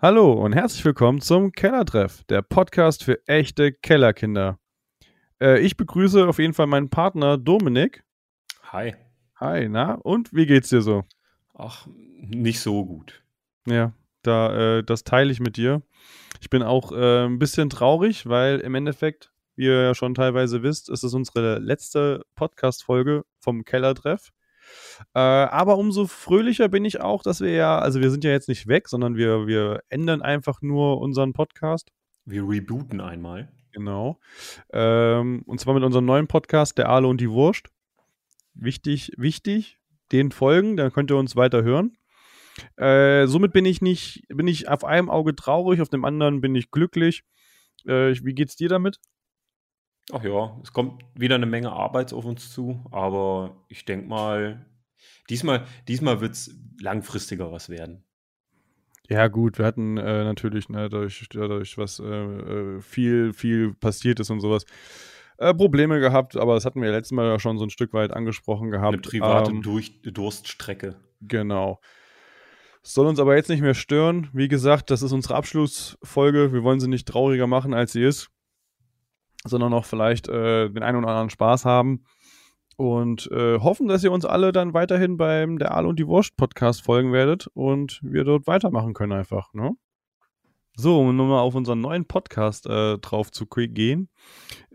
Hallo und herzlich willkommen zum Kellertreff, der Podcast für echte Kellerkinder. Äh, ich begrüße auf jeden Fall meinen Partner Dominik. Hi. Hi, na? Und wie geht's dir so? Ach, nicht so gut. Ja, da, äh, das teile ich mit dir. Ich bin auch äh, ein bisschen traurig, weil im Endeffekt, wie ihr ja schon teilweise wisst, ist es unsere letzte Podcast-Folge vom Kellertreff. Äh, aber umso fröhlicher bin ich auch, dass wir ja, also wir sind ja jetzt nicht weg, sondern wir, wir ändern einfach nur unseren Podcast. Wir rebooten einmal. Genau. Ähm, und zwar mit unserem neuen Podcast, der Aale und die Wurst. Wichtig, wichtig, den folgen, dann könnt ihr uns weiter hören. Äh, somit bin ich nicht, bin ich auf einem Auge traurig, auf dem anderen bin ich glücklich. Äh, wie geht's dir damit? Ach ja, es kommt wieder eine Menge Arbeit auf uns zu, aber ich denke mal, diesmal, diesmal wird es langfristiger was werden. Ja, gut, wir hatten äh, natürlich ne, dadurch, dadurch, was äh, äh, viel, viel passiert ist und sowas, äh, Probleme gehabt, aber das hatten wir letztes Mal ja schon so ein Stück weit angesprochen gehabt. Eine private ähm, Durch Durststrecke. Genau. Soll uns aber jetzt nicht mehr stören. Wie gesagt, das ist unsere Abschlussfolge. Wir wollen sie nicht trauriger machen, als sie ist, sondern auch vielleicht äh, den einen oder anderen Spaß haben und äh, hoffen, dass ihr uns alle dann weiterhin beim Der Aal und die Wurst Podcast folgen werdet und wir dort weitermachen können einfach, ne? So, um nochmal auf unseren neuen Podcast äh, drauf zu gehen.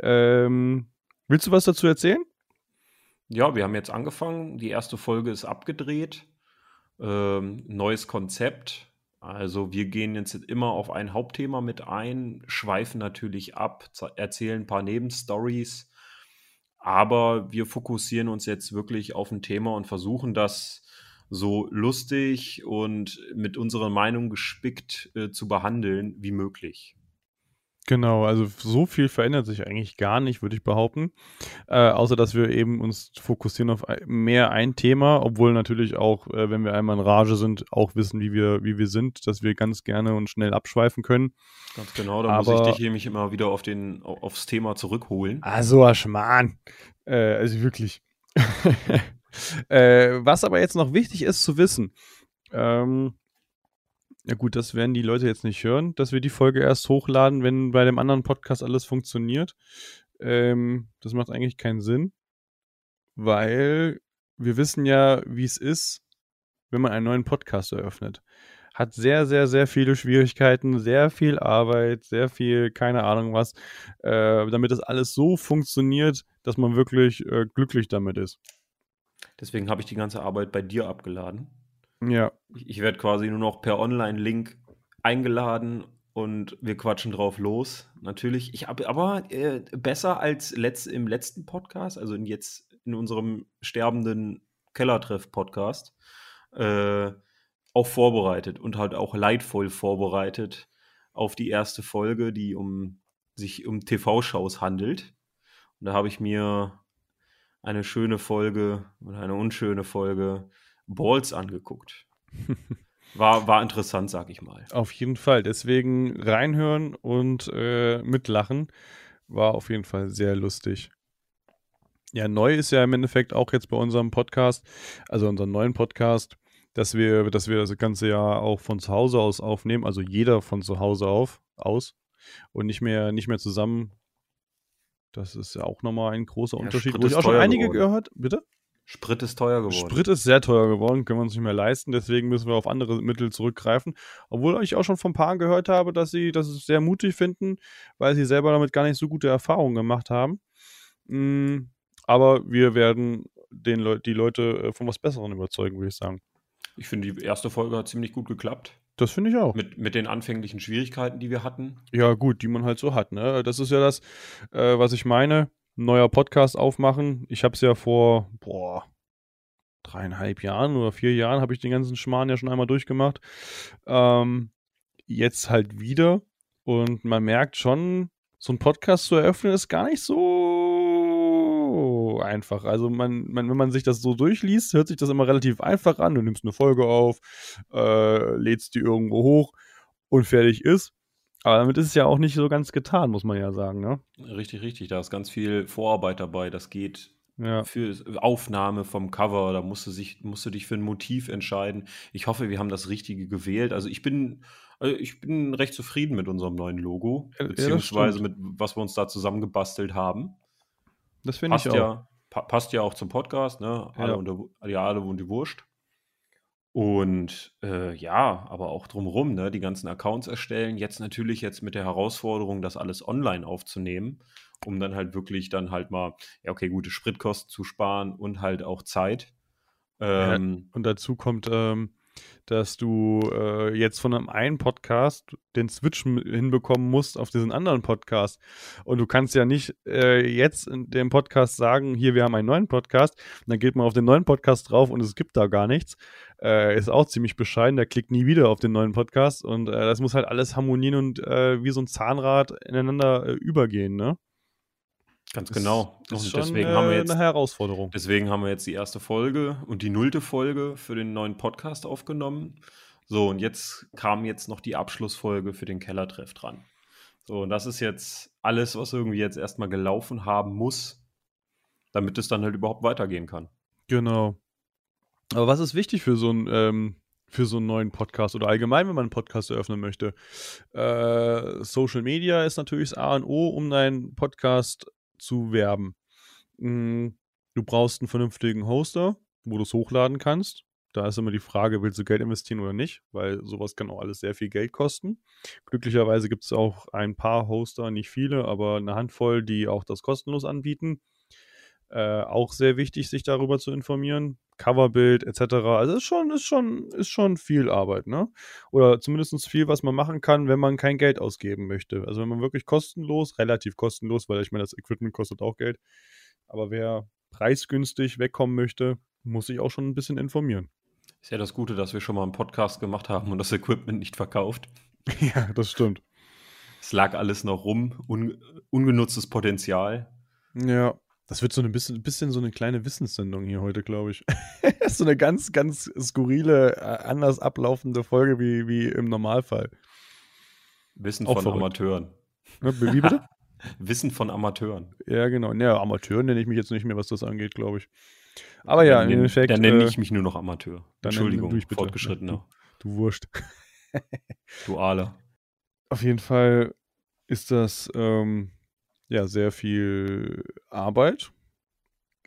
Ähm, willst du was dazu erzählen? Ja, wir haben jetzt angefangen. Die erste Folge ist abgedreht. Ähm, neues Konzept. Also wir gehen jetzt immer auf ein Hauptthema mit ein, schweifen natürlich ab, erzählen ein paar Nebenstories aber wir fokussieren uns jetzt wirklich auf ein Thema und versuchen das so lustig und mit unserer Meinung gespickt äh, zu behandeln wie möglich. Genau, also so viel verändert sich eigentlich gar nicht, würde ich behaupten. Äh, außer dass wir eben uns fokussieren auf mehr ein Thema, obwohl natürlich auch, äh, wenn wir einmal in Rage sind, auch wissen, wie wir, wie wir sind, dass wir ganz gerne und schnell abschweifen können. Ganz genau, da Aber, muss ich dich nämlich immer wieder auf den, aufs Thema zurückholen. Also, Schmarrn. Äh, also wirklich. äh, was aber jetzt noch wichtig ist zu wissen, ähm, ja gut, das werden die Leute jetzt nicht hören, dass wir die Folge erst hochladen, wenn bei dem anderen Podcast alles funktioniert. Ähm, das macht eigentlich keinen Sinn, weil wir wissen ja, wie es ist, wenn man einen neuen Podcast eröffnet. Hat sehr, sehr, sehr viele Schwierigkeiten, sehr viel Arbeit, sehr viel, keine Ahnung was, äh, damit das alles so funktioniert, dass man wirklich äh, glücklich damit ist. Deswegen habe ich die ganze Arbeit bei dir abgeladen. Ja. Ich, werde quasi nur noch per Online-Link eingeladen und wir quatschen drauf los. Natürlich. Ich habe aber äh, besser als letzt, im letzten Podcast, also in jetzt in unserem sterbenden Kellertreff-Podcast, äh, auch vorbereitet und halt auch leidvoll vorbereitet auf die erste Folge, die um sich um TV-Shows handelt. Und da habe ich mir eine schöne Folge oder eine unschöne Folge Balls angeguckt. War, war interessant, sag ich mal. Auf jeden Fall. Deswegen reinhören und äh, mitlachen. War auf jeden Fall sehr lustig. Ja, neu ist ja im Endeffekt auch jetzt bei unserem Podcast, also unserem neuen Podcast, dass wir, dass wir das ganze Jahr auch von zu Hause aus aufnehmen, also jeder von zu Hause auf, aus und nicht mehr, nicht mehr zusammen. Das ist ja auch nochmal ein großer ja, Unterschied. Wo ich auch schon einige geworden. gehört, bitte? Sprit ist teuer geworden. Sprit ist sehr teuer geworden, können wir uns nicht mehr leisten, deswegen müssen wir auf andere Mittel zurückgreifen. Obwohl ich auch schon von Paaren gehört habe, dass sie das sehr mutig finden, weil sie selber damit gar nicht so gute Erfahrungen gemacht haben. Mm, aber wir werden den Le die Leute äh, von was Besserem überzeugen, würde ich sagen. Ich finde, die erste Folge hat ziemlich gut geklappt. Das finde ich auch. Mit, mit den anfänglichen Schwierigkeiten, die wir hatten. Ja, gut, die man halt so hat. Ne? Das ist ja das, äh, was ich meine neuer Podcast aufmachen. Ich habe es ja vor, boah, dreieinhalb Jahren oder vier Jahren habe ich den ganzen Schmarrn ja schon einmal durchgemacht. Ähm, jetzt halt wieder. Und man merkt schon, so einen Podcast zu eröffnen ist gar nicht so einfach. Also man, man, wenn man sich das so durchliest, hört sich das immer relativ einfach an. Du nimmst eine Folge auf, äh, lädst die irgendwo hoch und fertig ist. Aber damit ist es ja auch nicht so ganz getan, muss man ja sagen, ne? Richtig, richtig. Da ist ganz viel Vorarbeit dabei. Das geht ja. für Aufnahme vom Cover. Da musst du, sich, musst du dich für ein Motiv entscheiden. Ich hoffe, wir haben das Richtige gewählt. Also ich bin, Also ich bin recht zufrieden mit unserem neuen Logo, ja, beziehungsweise mit was wir uns da zusammengebastelt haben. Das finde ich auch. Ja, pa passt ja auch zum Podcast, ne? Alle ja. unter ja, alle und die Wurst. Und äh, ja, aber auch drumherum, ne? Die ganzen Accounts erstellen. Jetzt natürlich jetzt mit der Herausforderung, das alles online aufzunehmen, um dann halt wirklich dann halt mal, ja, okay, gute Spritkosten zu sparen und halt auch Zeit. Ähm, ja, und dazu kommt, ähm, dass du äh, jetzt von einem einen Podcast den Switch hinbekommen musst auf diesen anderen Podcast. Und du kannst ja nicht äh, jetzt in dem Podcast sagen, hier, wir haben einen neuen Podcast. Und dann geht man auf den neuen Podcast drauf und es gibt da gar nichts. Äh, ist auch ziemlich bescheiden. Der klickt nie wieder auf den neuen Podcast. Und äh, das muss halt alles harmonieren und äh, wie so ein Zahnrad ineinander äh, übergehen, ne? Ganz genau. Das ist und deswegen schon, haben wir jetzt eine Herausforderung. Deswegen haben wir jetzt die erste Folge und die nullte Folge für den neuen Podcast aufgenommen. So, und jetzt kam jetzt noch die Abschlussfolge für den Kellertreff dran. So, und das ist jetzt alles, was irgendwie jetzt erstmal gelaufen haben muss, damit es dann halt überhaupt weitergehen kann. Genau. Aber was ist wichtig für so ein ähm, für so einen neuen Podcast oder allgemein, wenn man einen Podcast eröffnen möchte? Äh, Social Media ist natürlich das A und O, um deinen Podcast zu werben. Hm, du brauchst einen vernünftigen Hoster, wo du es hochladen kannst. Da ist immer die Frage, willst du Geld investieren oder nicht, weil sowas kann auch alles sehr viel Geld kosten. Glücklicherweise gibt es auch ein paar Hoster, nicht viele, aber eine Handvoll, die auch das kostenlos anbieten. Äh, auch sehr wichtig, sich darüber zu informieren. Coverbild etc. Also ist schon, ist schon, ist schon viel Arbeit, ne? Oder zumindest viel, was man machen kann, wenn man kein Geld ausgeben möchte. Also wenn man wirklich kostenlos, relativ kostenlos, weil ich meine, das Equipment kostet auch Geld. Aber wer preisgünstig wegkommen möchte, muss sich auch schon ein bisschen informieren. Ist ja das Gute, dass wir schon mal einen Podcast gemacht haben und das Equipment nicht verkauft. ja, das stimmt. Es lag alles noch rum, un ungenutztes Potenzial. Ja. Das wird so ein bisschen, bisschen so eine kleine Wissenssendung hier heute, glaube ich. so eine ganz, ganz skurrile, äh, anders ablaufende Folge wie, wie im Normalfall. Wissen Auch von verrückt. Amateuren. Wie bitte? Wissen von Amateuren. Ja, genau. Ja, Amateuren nenne ich mich jetzt nicht mehr, was das angeht, glaube ich. Aber ja, dann im Endeffekt. Dann nenne äh, ich mich nur noch Amateur. Entschuldigung, fortgeschrittener. Du, du Wurscht. du Aale. Auf jeden Fall ist das ähm, ja, sehr viel Arbeit.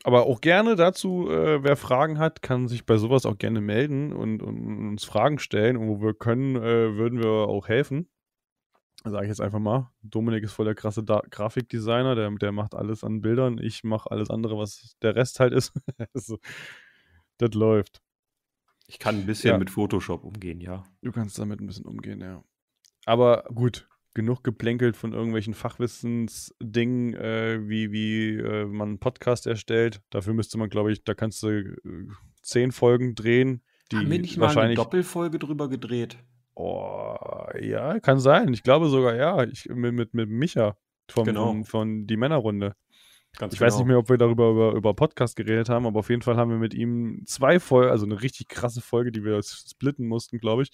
Aber auch gerne dazu, äh, wer Fragen hat, kann sich bei sowas auch gerne melden und, und uns Fragen stellen. Und wo wir können, äh, würden wir auch helfen. Sage ich jetzt einfach mal. Dominik ist voll der krasse da Grafikdesigner, der, der macht alles an Bildern. Ich mache alles andere, was der Rest halt ist. also, das läuft. Ich kann ein bisschen ja. mit Photoshop umgehen, ja. Du kannst damit ein bisschen umgehen, ja. Aber gut, genug geplänkelt von irgendwelchen Fachwissensdingen, äh, wie, wie äh, man einen Podcast erstellt. Dafür müsste man, glaube ich, da kannst du äh, zehn Folgen drehen. Die Haben wir nicht mal eine Doppelfolge drüber gedreht? Oh, ja, kann sein. Ich glaube sogar, ja. Ich, mit, mit, mit Micha vom, genau. von, von Die Männerrunde. Ganz ich genau. weiß nicht mehr, ob wir darüber über, über Podcast geredet haben, aber auf jeden Fall haben wir mit ihm zwei Folgen, also eine richtig krasse Folge, die wir splitten mussten, glaube ich,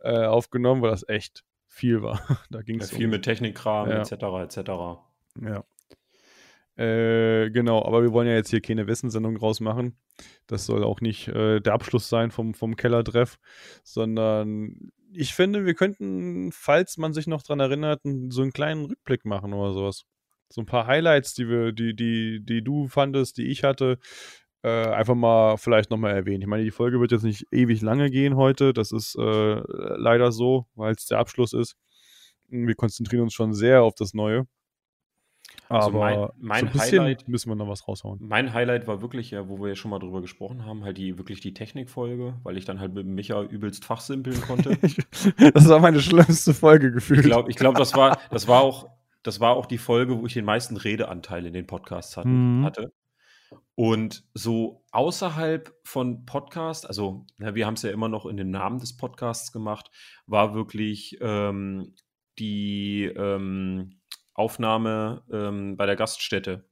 äh, aufgenommen, weil das echt viel war. da ging es ja, viel um, mit Technikkram ja. etc. etc. Ja. Äh, genau, aber wir wollen ja jetzt hier keine Wissenssendung rausmachen. Das soll auch nicht äh, der Abschluss sein vom, vom Kellertreff, sondern ich finde, wir könnten, falls man sich noch daran erinnert, so einen kleinen Rückblick machen oder sowas. So ein paar Highlights, die wir, die, die, die du fandest, die ich hatte, äh, einfach mal vielleicht nochmal erwähnen. Ich meine, die Folge wird jetzt nicht ewig lange gehen heute. Das ist äh, leider so, weil es der Abschluss ist. Wir konzentrieren uns schon sehr auf das Neue. Also Aber mein, mein so ein bisschen Highlight, müssen wir noch was raushauen. Mein Highlight war wirklich, ja, wo wir ja schon mal drüber gesprochen haben, halt die wirklich die Technikfolge, weil ich dann halt mit Micha übelst fachsimpeln konnte. das war meine schlimmste Folge gefühlt. Ich glaube, ich glaub, das war, das war auch, das war auch die Folge, wo ich den meisten Redeanteil in den Podcasts hatten, mhm. hatte. Und so außerhalb von Podcast, also ja, wir haben es ja immer noch in den Namen des Podcasts gemacht, war wirklich ähm, die ähm, Aufnahme ähm, bei der Gaststätte,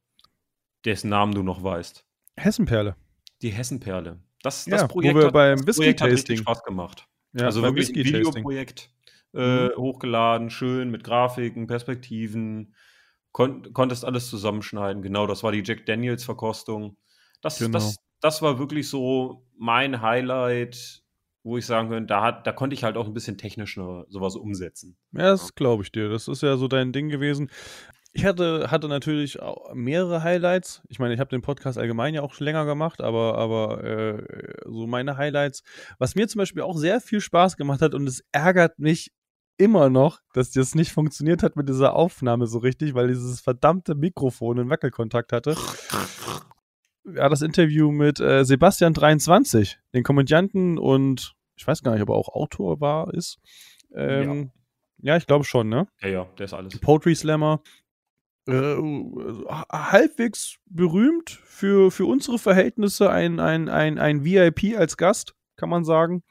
dessen Namen du noch weißt. Hessenperle. Die Hessenperle. Das, das ja, Projekt, wo wir hat, beim das Projekt hat richtig Spaß gemacht. Ja, also wirklich ein Videoprojekt äh, mhm. hochgeladen, schön mit Grafiken, Perspektiven, Kon konntest alles zusammenschneiden. Genau, das war die Jack Daniels Verkostung. Das, genau. das, das war wirklich so mein Highlight wo ich sagen könnte, da, hat, da konnte ich halt auch ein bisschen technisch sowas umsetzen. Ja, das glaube ich dir. Das ist ja so dein Ding gewesen. Ich hatte, hatte natürlich auch mehrere Highlights. Ich meine, ich habe den Podcast allgemein ja auch schon länger gemacht, aber, aber äh, so meine Highlights. Was mir zum Beispiel auch sehr viel Spaß gemacht hat und es ärgert mich immer noch, dass das nicht funktioniert hat mit dieser Aufnahme so richtig, weil dieses verdammte Mikrofon einen Wackelkontakt hatte. Ja, das Interview mit äh, Sebastian 23, den Komödianten und ich weiß gar nicht, ob er auch Autor war, ist. Ähm, ja. ja, ich glaube schon, ne? Ja, ja, der ist alles. Poetry Slammer. Äh, halbwegs berühmt für, für unsere Verhältnisse, ein, ein, ein, ein VIP als Gast, kann man sagen.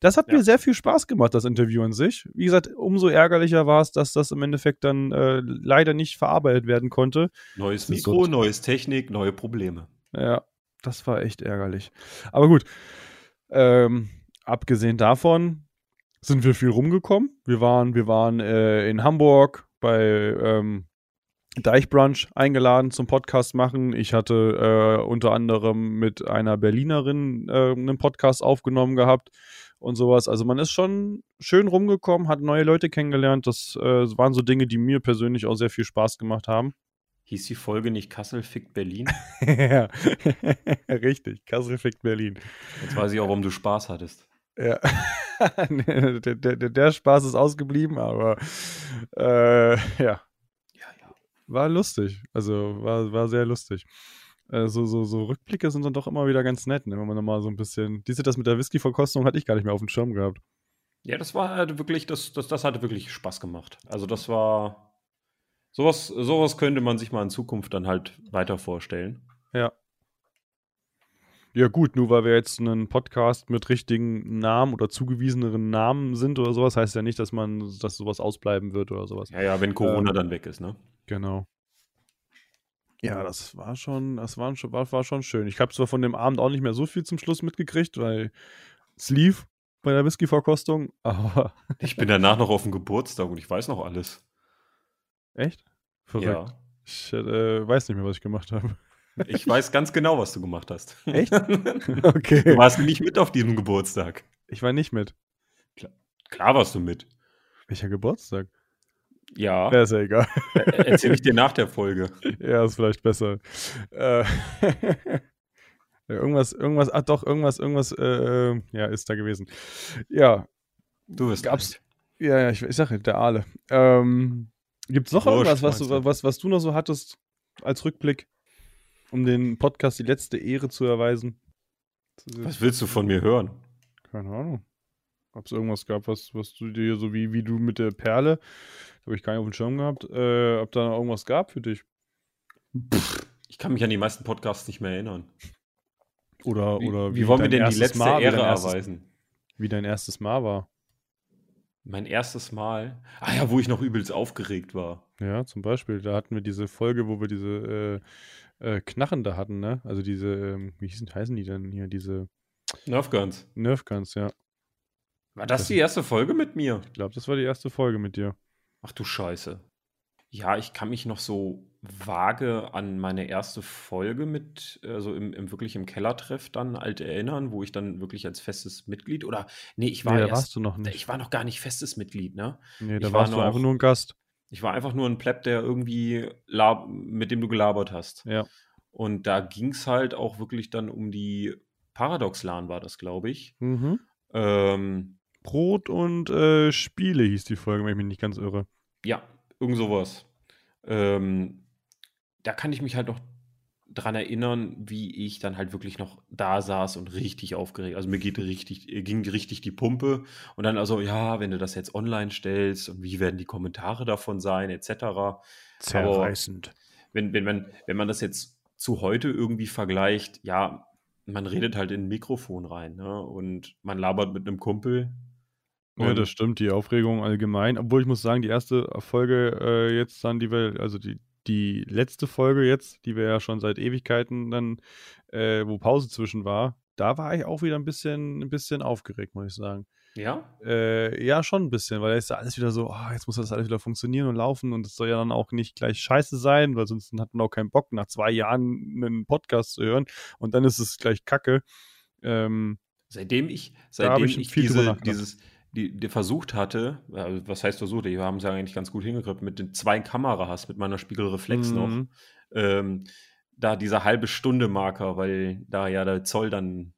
Das hat ja. mir sehr viel Spaß gemacht, das Interview an sich. Wie gesagt, umso ärgerlicher war es, dass das im Endeffekt dann äh, leider nicht verarbeitet werden konnte. Neues Mikro, so, neues Technik, neue Probleme. Ja, das war echt ärgerlich. Aber gut, ähm, abgesehen davon sind wir viel rumgekommen. Wir waren, wir waren äh, in Hamburg bei ähm, Deichbrunch eingeladen zum Podcast machen. Ich hatte äh, unter anderem mit einer Berlinerin äh, einen Podcast aufgenommen gehabt und sowas. Also man ist schon schön rumgekommen, hat neue Leute kennengelernt. Das äh, waren so Dinge, die mir persönlich auch sehr viel Spaß gemacht haben. Hieß die Folge nicht Kassel fickt Berlin? ja, richtig. Kassel fickt Berlin. Jetzt weiß ich auch, warum du Spaß hattest. Ja, der, der, der, Spaß ist ausgeblieben, aber äh, ja. War lustig. Also war, war sehr lustig. Äh, so, so, so Rückblicke sind dann doch immer wieder ganz nett, ne? wenn man nochmal so ein bisschen. Diese, das mit der Whisky-Verkostung hatte ich gar nicht mehr auf dem Schirm gehabt. Ja, das war halt wirklich, das, das, das hatte wirklich Spaß gemacht. Also das war. Sowas, sowas könnte man sich mal in Zukunft dann halt weiter vorstellen. Ja. Ja, gut, nur weil wir jetzt einen Podcast mit richtigen Namen oder zugewieseneren Namen sind oder sowas, heißt ja nicht, dass man, dass sowas ausbleiben wird oder sowas. Ja, ja, wenn Corona ähm, dann weg ist, ne? Genau. Ja, das war schon, das war schon, war, war schon schön. Ich habe zwar von dem Abend auch nicht mehr so viel zum Schluss mitgekriegt, weil es lief bei der Whisky-Verkostung, aber. ich bin danach noch auf dem Geburtstag und ich weiß noch alles. Echt? Verrückt. Ja. Ich äh, weiß nicht mehr, was ich gemacht habe. Ich weiß ganz genau, was du gemacht hast. Echt? Okay. Du warst nicht mit auf diesem Geburtstag. Ich war nicht mit. Klar, klar warst du mit. Welcher Geburtstag? Ja. Ja, ist ja egal. Erzähl ich dir nach der Folge. Ja, ist vielleicht besser. Äh, irgendwas, irgendwas, ah doch, irgendwas, irgendwas, äh, ja, ist da gewesen. Ja. Du bist gab's. Ja, ja, ich, ich sage der Aale. Ähm, Gibt es noch Wurscht, irgendwas, was du, was, was du noch so hattest als Rückblick, um den Podcast die letzte Ehre zu erweisen? Was willst du von mir hören? Keine Ahnung. Ob es irgendwas gab, was, was du dir so wie, wie du mit der Perle, habe ich gar nicht auf dem Schirm gehabt, äh, ob da irgendwas gab für dich? Pff, ich kann mich an die meisten Podcasts nicht mehr erinnern. Oder, wie, oder wie, wie wollen wir denn die letzte Mal, Ehre erstes, erweisen? Wie dein erstes Mal war. Mein erstes Mal. Ah ja, wo ich noch übelst aufgeregt war. Ja, zum Beispiel. Da hatten wir diese Folge, wo wir diese äh, Knarren da hatten, ne? Also diese, ähm, wie hießen, heißen die denn hier? Diese Nerfguns. Nerfguns, ja. War das, das die erste Folge mit mir? Ich glaube, das war die erste Folge mit dir. Ach du Scheiße. Ja, ich kann mich noch so vage an meine erste Folge mit, also im, im wirklich im Kellertreff dann alt erinnern, wo ich dann wirklich als festes Mitglied oder nee, ich war nee, da erst, warst du noch nicht. Ich war noch gar nicht festes Mitglied, ne? Nee, da ich warst war du einfach nur ein Gast. Ich war einfach nur ein Pleb, der irgendwie mit dem du gelabert hast. Ja. Und da ging es halt auch wirklich dann um die Paradox-LAN war das, glaube ich. Mhm. Ähm, Brot und äh, Spiele hieß die Folge, wenn ich mich nicht ganz irre. Ja, irgend sowas. Ähm, da kann ich mich halt noch dran erinnern, wie ich dann halt wirklich noch da saß und richtig aufgeregt. Also mir geht richtig, äh, ging richtig die Pumpe. Und dann also, ja, wenn du das jetzt online stellst und wie werden die Kommentare davon sein, etc. Zerreißend. Aber wenn, wenn, man, wenn man das jetzt zu heute irgendwie vergleicht, ja, man redet halt in ein Mikrofon rein, ne? Und man labert mit einem Kumpel, ja, das stimmt, die Aufregung allgemein. Obwohl ich muss sagen, die erste Folge äh, jetzt dann, die wir, also die, die letzte Folge jetzt, die wir ja schon seit Ewigkeiten dann, äh, wo Pause zwischen war, da war ich auch wieder ein bisschen, ein bisschen aufgeregt, muss ich sagen. Ja? Äh, ja, schon ein bisschen, weil da ist ja alles wieder so, oh, jetzt muss das alles wieder funktionieren und laufen und es soll ja dann auch nicht gleich scheiße sein, weil sonst hat man auch keinen Bock, nach zwei Jahren einen Podcast zu hören und dann ist es gleich Kacke. Ähm, Seitdem ich, seitdem ich ich, diese, dieses, die, die versucht hatte, äh, was heißt versucht, die haben es ja eigentlich ganz gut hingekriegt, mit den zwei Kameras, mit meiner Spiegelreflex noch, Mhm. ähm, da dieser halbe Stunde Marker, weil da ja der Zoll dann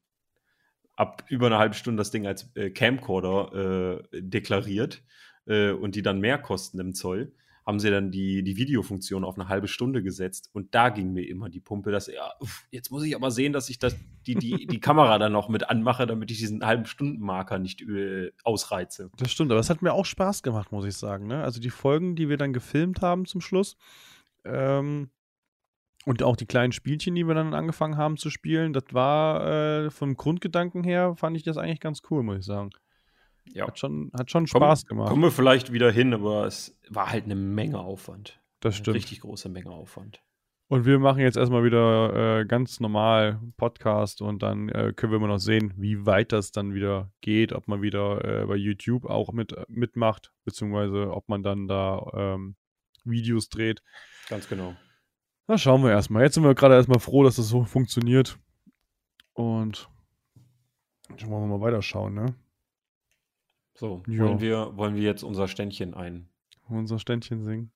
ab über eine halbe Stunde das Ding als äh, Camcorder äh, deklariert äh, und die dann mehr kosten im Zoll, haben sie dann die, die Videofunktion auf eine halbe Stunde gesetzt und da ging mir immer die Pumpe, dass ja, jetzt muss ich aber sehen, dass ich das, die, die, die Kamera dann noch mit anmache, damit ich diesen halben Stundenmarker nicht äh, ausreize. Das stimmt, aber es hat mir auch Spaß gemacht, muss ich sagen. Ne? Also die Folgen, die wir dann gefilmt haben zum Schluss, ähm, und auch die kleinen Spielchen, die wir dann angefangen haben zu spielen, das war äh, vom Grundgedanken her, fand ich das eigentlich ganz cool, muss ich sagen. Ja, Hat schon, hat schon Komm- Spaß gemacht. kommen wir vielleicht wieder hin, aber es war halt eine Menge Aufwand. das Eine stimmt. richtig große Menge Aufwand. Und wir machen jetzt erstmal wieder äh, ganz normal Podcast und dann äh, können wir immer noch sehen, wie weit das dann wieder geht, ob man wieder äh, bei YouTube auch mit, mitmacht, beziehungsweise ob man dann da ähm, Videos dreht. Ganz genau. Na, schauen wir erstmal. Jetzt sind wir gerade erstmal froh, dass das so funktioniert. Und dann wollen wir mal weiterschauen, ne? So, wollen, wir, wollen wir jetzt unser Ständchen ein? Unser Ständchen singen.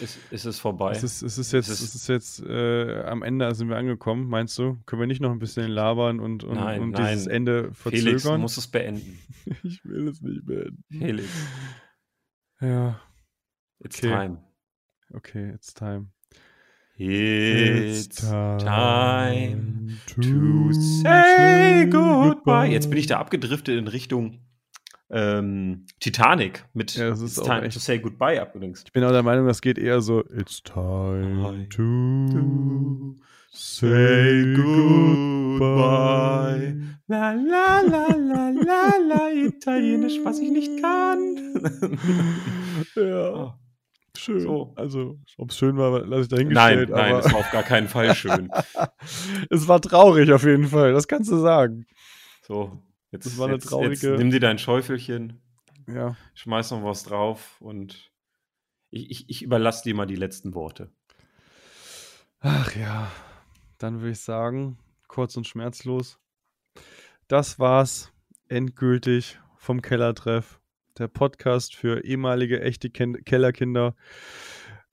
Ist, ist es vorbei? Es ist, es ist jetzt, Es es ist- ist jetzt äh, am Ende sind wir angekommen, meinst du? Können wir nicht noch ein bisschen labern und, und, Nein, und nein. dieses Ende Felix, du verzögern? musst es beenden. ich will es nicht beenden. Felix, Ja, it's Okay. time. okay, it's time. It's time to say goodbye. Jetzt bin ich da abgedriftet in Richtung ähm, Titanic mit Ja, It's time to say goodbye übrigens. Ich bin auch der Meinung, das geht eher so It's time to say goodbye. La la la la la la Italienisch, was ich nicht kann. Ja, Oh. schön. So. Also, ob es schön war, lasse ich Nein, dahingestellt. nein, aber es war auf gar keinen Fall schön. es war traurig auf jeden Fall, das kannst du sagen. So, jetzt, Das war eine jetzt, traurige- jetzt nimm dir dein Schäufelchen, Ja. schmeiß noch was drauf und ich, ich, ich überlasse dir mal die letzten Worte. Ach ja, dann würde ich sagen, kurz und schmerzlos. Das war's endgültig vom Kellertreff. Der Podcast für ehemalige echte Ken Kellerkinder.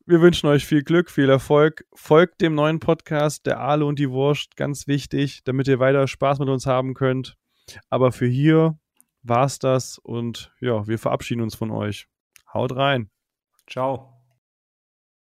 Wir wünschen euch viel Glück, viel Erfolg. Folgt dem neuen Podcast, der Aale und die Wurst, ganz wichtig, damit ihr weiter Spaß mit uns haben könnt. Aber für hier war's das und ja, wir verabschieden uns von euch. Haut rein. Ciao.